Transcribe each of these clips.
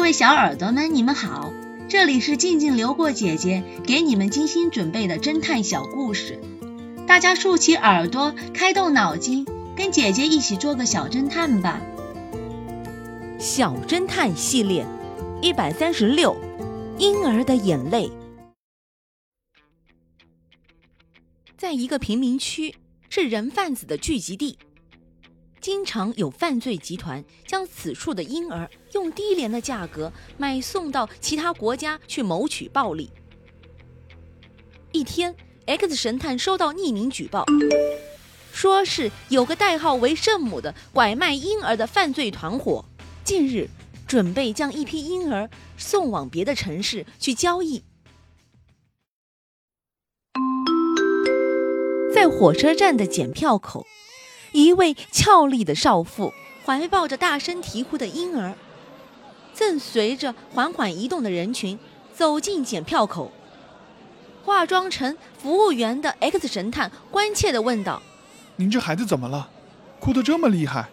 各位小耳朵们，你们好，这里是静静流过姐姐给你们精心准备的侦探小故事，大家竖起耳朵，开动脑筋，跟姐姐一起做个小侦探吧。小侦探系列一百三十六，婴儿的眼泪。在一个贫民区，是人贩子的聚集地。经常有犯罪集团将此处的婴儿用低廉的价格买送到其他国家去谋取暴利。一天，X 神探收到匿名举报，说是有个代号为“圣母”的拐卖婴儿的犯罪团伙，近日准备将一批婴儿送往别的城市去交易。在火车站的检票口。一位俏丽的少妇怀抱着大声啼哭的婴儿，正随着缓缓移动的人群走进检票口。化妆成服务员的 X 神探关切地问道：“您这孩子怎么了？哭得这么厉害，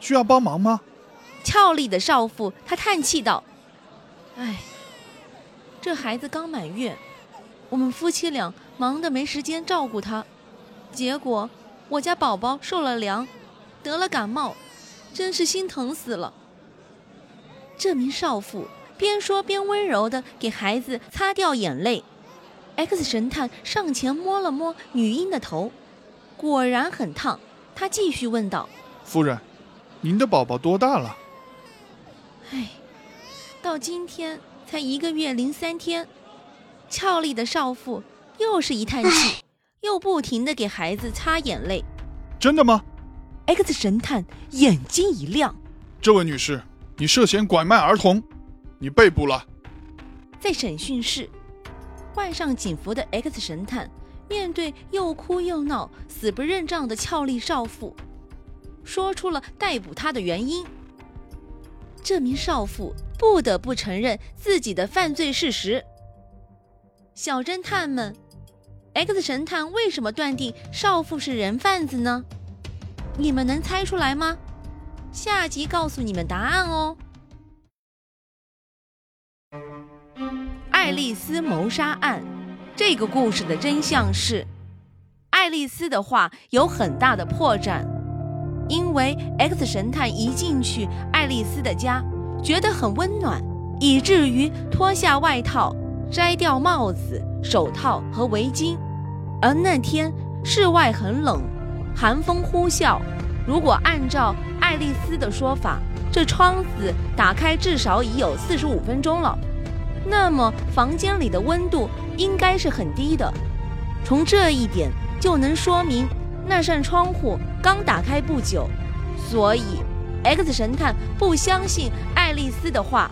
需要帮忙吗？”俏丽的少妇她叹气道：“哎，这孩子刚满月，我们夫妻俩忙得没时间照顾他，结果……”我家宝宝受了凉，得了感冒，真是心疼死了。这名少妇边说边温柔地给孩子擦掉眼泪。X 神探上前摸了摸女婴的头，果然很烫。他继续问道：“夫人，您的宝宝多大了？”“哎，到今天才一个月零三天。”俏丽的少妇又是一叹气。又不停地给孩子擦眼泪，真的吗？X 神探眼睛一亮，这位女士，你涉嫌拐卖儿童，你被捕了。在审讯室，换上警服的 X 神探面对又哭又闹、死不认账的俏丽少妇，说出了逮捕她的原因。这名少妇不得不承认自己的犯罪事实。小侦探们。X 神探为什么断定少妇是人贩子呢？你们能猜出来吗？下集告诉你们答案哦。爱丽丝谋杀案，这个故事的真相是，爱丽丝的话有很大的破绽，因为 X 神探一进去爱丽丝的家，觉得很温暖，以至于脱下外套，摘掉帽子、手套和围巾。而那天室外很冷，寒风呼啸。如果按照爱丽丝的说法，这窗子打开至少已有四十五分钟了，那么房间里的温度应该是很低的。从这一点就能说明那扇窗户刚打开不久。所以，X 神探不相信爱丽丝的话，